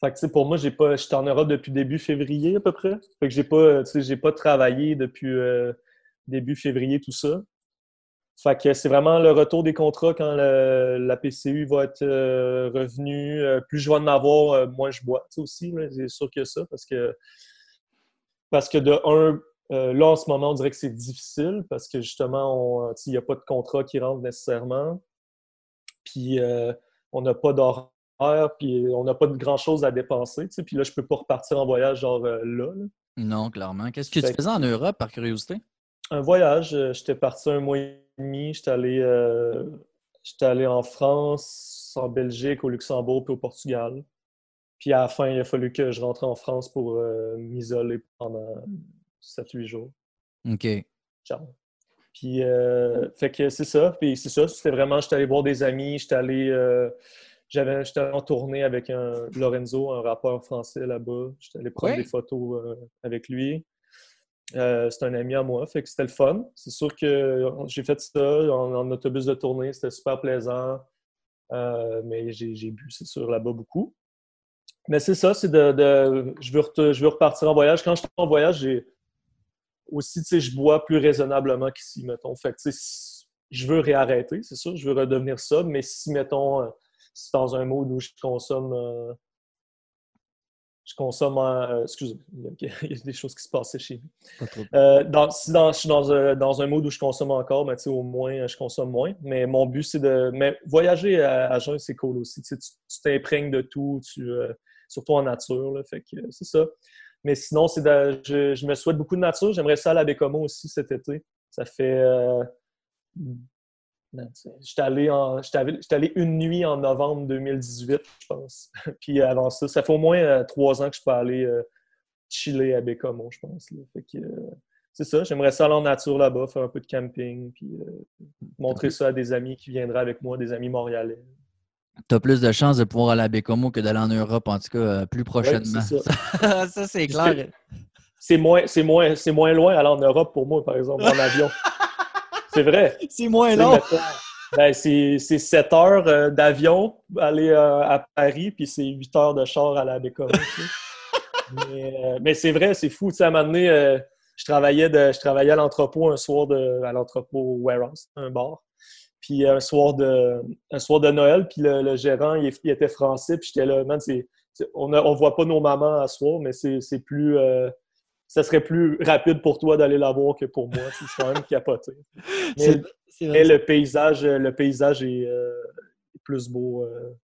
Fait que, pour moi, pas, j'étais en Europe depuis début février à peu près. Fait que j'ai pas, j'ai pas travaillé depuis euh, début février, tout ça. Fait que c'est vraiment le retour des contrats quand la PCU va être revenue. plus je vais en avoir, moins je bois aussi. C'est sûr que ça, parce que parce que de un, là en ce moment, on dirait que c'est difficile parce que justement, il n'y a pas de contrat qui rentre nécessairement. Puis on n'a pas d'horaire puis on n'a pas de grand-chose à dépenser. Puis là, je peux pas repartir en voyage genre euh, là, Non, clairement. Qu'est-ce que tu faisais en Europe, par curiosité? Un voyage. Euh, j'étais parti un mois et demi. J'étais allé, euh, allé en France, en Belgique, au Luxembourg, puis au Portugal. Puis à la fin, il a fallu que je rentre en France pour m'isoler pendant 7-8 jours. OK. Ciao. Puis, fait que c'est ça. Puis c'est ça. C'était vraiment, j'étais allé voir des amis, j'étais allé j'avais, j'étais en tournée avec un Lorenzo, un rappeur français là-bas. J'étais allé prendre des photos euh, avec lui. Euh, c'est un ami à moi, fait que c'était le fun. C'est sûr que j'ai fait ça en, autobus de tournée, c'était super plaisant. Euh, mais j'ai, bu, c'est sûr, là-bas beaucoup. Mais c'est ça, c'est de, je, veux je veux repartir en voyage. Quand je suis en voyage, j'ai aussi, tu sais, je bois plus raisonnablement qu'ici, mettons. Fait que, tu sais, je veux réarrêter, c'est sûr, je veux redevenir ça, mais si, mettons, c'est dans un mode où je consomme. Euh, je consomme. Euh, excusez-moi, il y a *laughs* des choses qui se passaient chez nous. Euh, dans, si dans, je suis dans un, dans un mode où je consomme encore, mais au moins, je consomme moins. Mais mon but, c'est de. Mais voyager à, à Jeun, c'est cool aussi. Tu t'imprègnes de tout, tu, surtout en nature. Là, fait que c'est ça. Mais sinon, c'est je, je, me souhaite beaucoup de nature. J'aimerais ça aller à Bécomo aussi cet été. Ça fait J'étais allé, allé, une nuit en novembre 2018, je pense. *laughs* Puis avant ça, ça fait au moins euh, trois ans que je peux aller euh, chiller à Bécomo, je pense. Euh, c'est ça, j'aimerais ça aller en nature là-bas, faire un peu de camping, puis montrer ça à des amis qui viendraient avec moi, des amis montréalais. Tu as plus de chances de pouvoir aller à Bécomo que d'aller en Europe, en tout cas, plus prochainement. ça, *laughs* ça c'est clair. C'est moins, moins, moins loin aller en Europe pour moi, par exemple, en avion. *laughs* C'est vrai. C'est moins long. Ben, c'est 7 heures euh, d'avion aller euh, à Paris, puis c'est 8 heures de char à la Bécom. Euh, mais, c'est vrai, c'est fou. Tu sais, à un moment donné, je, travaillais de, je travaillais à l'entrepôt un soir de, à l'entrepôt Warehouse, un bar. Puis un soir de, un soir de Noël, puis le, gérant, il, était français, puis j'étais là, man, on ne voit pas nos mamans à soir, mais c'est plus ça serait plus rapide pour toi d'aller la voir que pour moi. C'est quand même capoté. *laughs* Mais, le paysage, le paysage est euh, plus beau euh,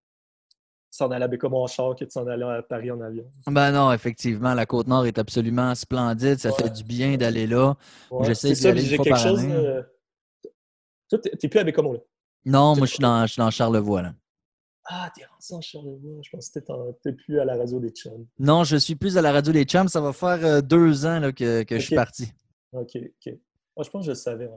s'en aller à Bécamo en char que de s'en aller à Paris en avion. Ben non, effectivement, la Côte-Nord est absolument splendide. Ça fait du bien d'aller là. J'essaie d'y aller une fois quelque chose, euh, Toi, t'es plus à Bécamo, là? Non, moi, je suis, dans, je suis dans Charlevoix, là. Ah, t'es rentré en Charlevoix. Je pense que t'es plus à la radio des Chums. Non, je suis plus à la radio des Chums. Ça va faire euh, deux ans là, que, que je suis parti. OK, OK. Moi, je pense que je le savais.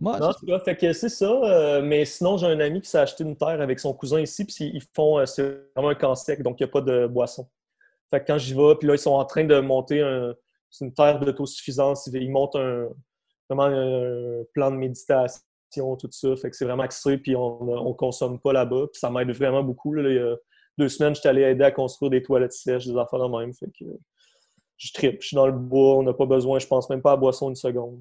Moi, non, en fait que c'est ça. Euh, mais sinon, j'ai un ami qui s'est acheté une terre avec son cousin ici, puis ils font, euh, c'est vraiment un camp sec, donc il n'y a pas de boisson. Fait que quand j'y vais, puis là, ils sont en train de monter un, une terre d'autosuffisance. Ils montent un, vraiment un plan de méditation tout ça. Fait que c'est vraiment axé, puis on ne consomme pas là-bas. Puis ça m'aide vraiment beaucoup. Il y a deux semaines, j'étais allé aider à construire des toilettes sèches, des affaires de même. Fait que je tripe. Je suis dans le bois, on n'a pas besoin, je pense même pas à boisson une seconde.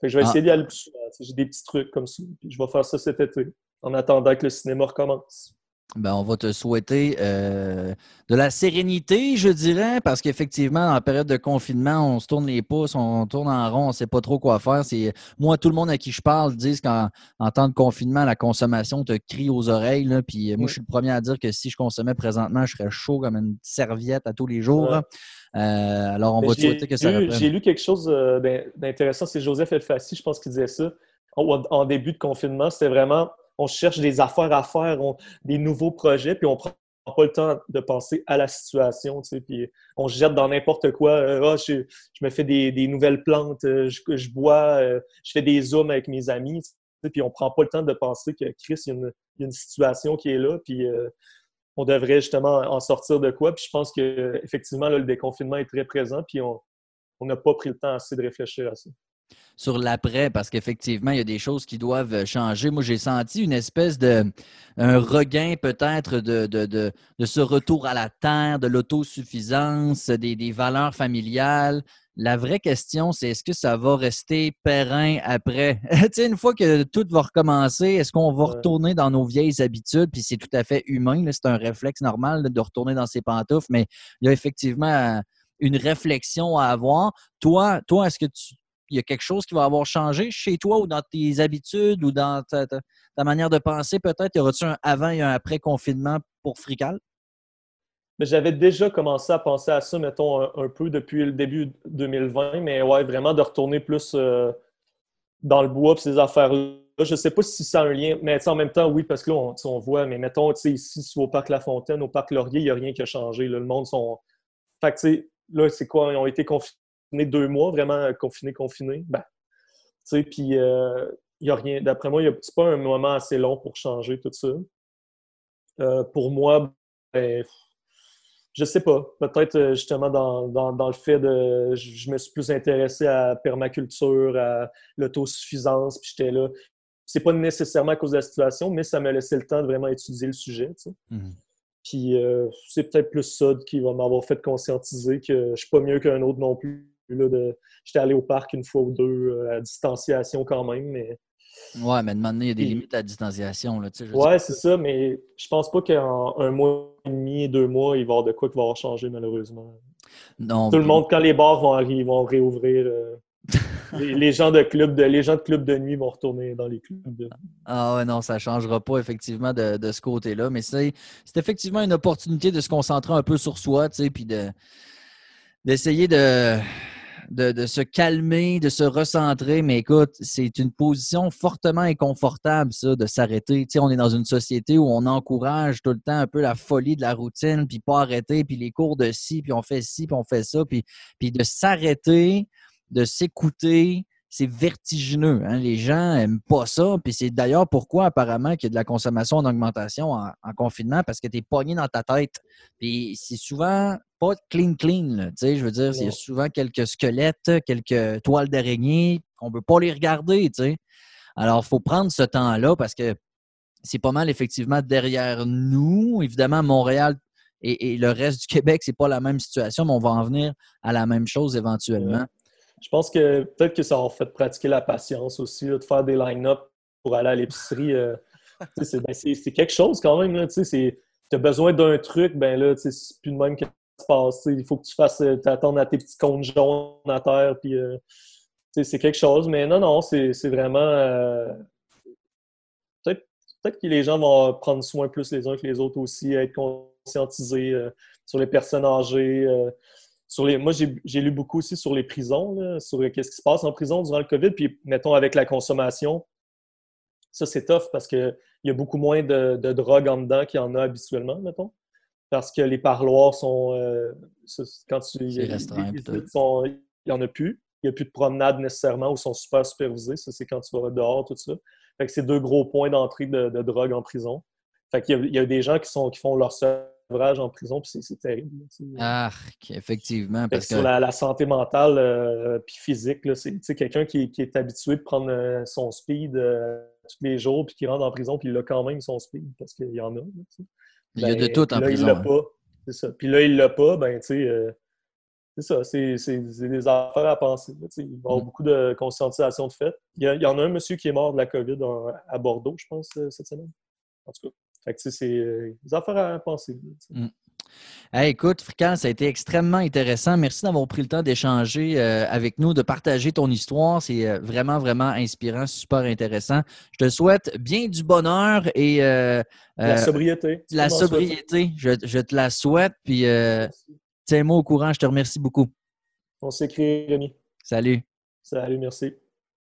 Fait que je vais ah. essayer d'y aller plus souvent. J'ai des petits trucs comme ça. Puis je vais faire ça cet été, en attendant que le cinéma recommence. Ben, on va te souhaiter euh, de la sérénité, je dirais, parce qu'effectivement, en période de confinement, on se tourne les pouces, on tourne en rond, on ne sait pas trop quoi faire. C'est Moi, tout le monde à qui je parle disent qu'en temps de confinement, la consommation te crie aux oreilles. Là, puis moi, je suis le premier à dire que si je consommais présentement, je serais chaud comme une serviette à tous les jours. Euh, alors, on va te souhaiter que ça J'ai lu quelque chose euh, d'intéressant, c'est Joseph Elfassi, je pense qu'il disait ça. en début de confinement, c'était vraiment on cherche des affaires à faire, des nouveaux projets, puis on prend pas le temps de penser à la situation, tu sais, puis on se jette dans n'importe quoi. Euh, ah, je, me fais des, nouvelles plantes, euh, je, bois, euh, je fais des zooms avec mes amis, tu sais, puis on prend pas le temps de penser que Chris, il y a une, situation qui est là, puis on devrait justement en sortir de quoi. Puis je pense que effectivement le déconfinement est très présent, puis on n'a pas pris le temps assez de réfléchir à ça. Sur l'après, parce qu'effectivement, il y a des choses qui doivent changer. Moi, j'ai senti une espèce de un regain peut-être de, de, de, ce retour à la terre, de l'autosuffisance, des, des, valeurs familiales. La vraie question, c'est est-ce que ça va rester périn après? *laughs* tu sais, une fois que tout va recommencer, est-ce qu'on va retourner dans nos vieilles habitudes? Puis c'est tout à fait humain, c'est un réflexe normal de retourner dans ses pantoufles, mais il y a effectivement une réflexion à avoir. Toi, toi est-ce que tu, il y a quelque chose qui va avoir changé chez toi ou dans tes habitudes ou dans ta, manière de penser peut-être? Y aura-t-il un avant et un après confinement pour Frical? J'avais déjà commencé à penser à ça, mettons, un, peu depuis le début 2020, mais ouais, vraiment de retourner plus euh, dans le bois et ces affaires-là. Je ne sais pas si ça a un lien, mais en même temps, oui, parce que là, on, voit, mais mettons, ici, au Parc La Fontaine, au Parc Laurier, il n'y a rien qui a changé. le monde sont. Fait que, là, c'est quoi? Ils ont été confinés deux mois, vraiment confiné, confiné, ben, tu sais, puis il euh, n'y a rien. D'après moi, c'est pas un moment assez long pour changer tout ça. Euh, pour moi, ben, je sais pas. Peut-être euh, justement dans, le fait de. Je, me suis plus intéressé à permaculture, à l'autosuffisance, puis j'étais là. C'est pas nécessairement à cause de la situation, mais ça m'a laissé le temps de vraiment étudier le sujet. Tu sais. Mmh. Puis c'est peut-être plus ça qui va m'avoir fait conscientiser que je suis pas mieux qu'un autre non plus J'étais allé au parc une fois ou deux euh, à distanciation quand même, mais. Ouais, mais il y a des limites à la distanciation. Là, ouais, c'est ça, mais je pense pas qu'en un mois et demi, deux mois, il va y avoir de quoi qui va avoir changé, malheureusement. Non. Tout le monde, quand les bars vont, arriver, vont réouvrir, euh, *laughs* les, gens de club de, les gens de club de nuit vont retourner dans les clubs. Ah ouais, non, ça ne changera pas effectivement de, ce côté-là. Mais c'est effectivement une opportunité de se concentrer un peu sur soi, tu sais, puis de d'essayer de, de, se calmer, de se recentrer. Mais écoute, c'est une position fortement inconfortable, ça, de s'arrêter. Tu sais, on est dans une société où on encourage tout le temps un peu la folie de la routine, puis pas arrêter, puis les cours de ci, puis on fait ci, puis on fait ça, puis, puis de s'arrêter, de s'écouter, c'est vertigineux. Hein. Les gens n'aiment pas ça. Puis c'est d'ailleurs pourquoi, apparemment, qu'il y a de la consommation en augmentation en, confinement, parce que tu es pogné dans ta tête. Puis c'est souvent pas clean, clean. je veux dire, il y a souvent quelques squelettes, quelques toiles d'araignée qu'on ne peut pas les regarder. Alors, il faut prendre ce temps-là parce que c'est pas mal effectivement derrière nous. Évidemment, Montréal et, le reste du Québec, c'est pas la même situation, mais on va en venir à la même chose éventuellement je pense que peut-être que ça a fait pratiquer la patience aussi, de faire des line-up pour aller à l'épicerie. Euh, ben, c'est quelque chose quand même. Tu as besoin d'un truc, ben là, c'est plus de même que se passe. Il faut que tu fasses euh, t'attendre à tes petits comptes jaunes à terre. Euh, c'est quelque chose. Mais non, non, c'est vraiment. Peut-être que les gens vont prendre soin plus les uns que les autres aussi, être conscientisés sur les personnes âgées moi, j'ai lu beaucoup aussi sur les prisons, sur qu'est-ce qui se passe en prison durant le COVID. Puis, mettons, avec la consommation, ça, c'est tough parce qu'il y a beaucoup moins de, drogue en dedans qu'il y en a habituellement, mettons. Parce que les parloirs sont. Euh, quand tu. il n'y en a plus. Il n'y a plus de promenade nécessairement ou sont super supervisés. Ça, c'est quand tu vas dehors, tout ça. Fait que c'est deux gros points d'entrée de, drogue en prison. Fait qu'il y, y, a des gens qui, sont, qui font leur seul en prison, puis c'est terrible. Ah, effectivement. Parce que... Sur la, santé mentale euh, puis physique, c'est quelqu'un qui, est habitué de prendre euh, son speed euh, tous les jours, puis qui rentre en prison, puis il a quand même son speed, parce qu'il y en a. il y a de ben, tout en là, prison. Il l'a hein. pas. C'est ça. Puis là, il l'a pas, ben, tu sais. c'est ça, c'est des affaires à penser. il va y avoir mm. beaucoup de conscientisation de fait. Il y, en a un monsieur qui est mort de la COVID à Bordeaux, je pense, cette semaine. En tout cas. Fait que, c'est euh, des affaires à penser. Mm. écoute, Frican, ça a été extrêmement intéressant. Merci d'avoir pris le temps d'échanger euh, avec nous, de partager ton histoire. C'est euh, vraiment, vraiment inspirant, super intéressant. Je te souhaite bien du bonheur et la sobriété. La sobriété, je, je, te la souhaite. Puis tiens-moi au courant. Je te remercie beaucoup. On s'écrit, Rémi. Salut. Salut, merci.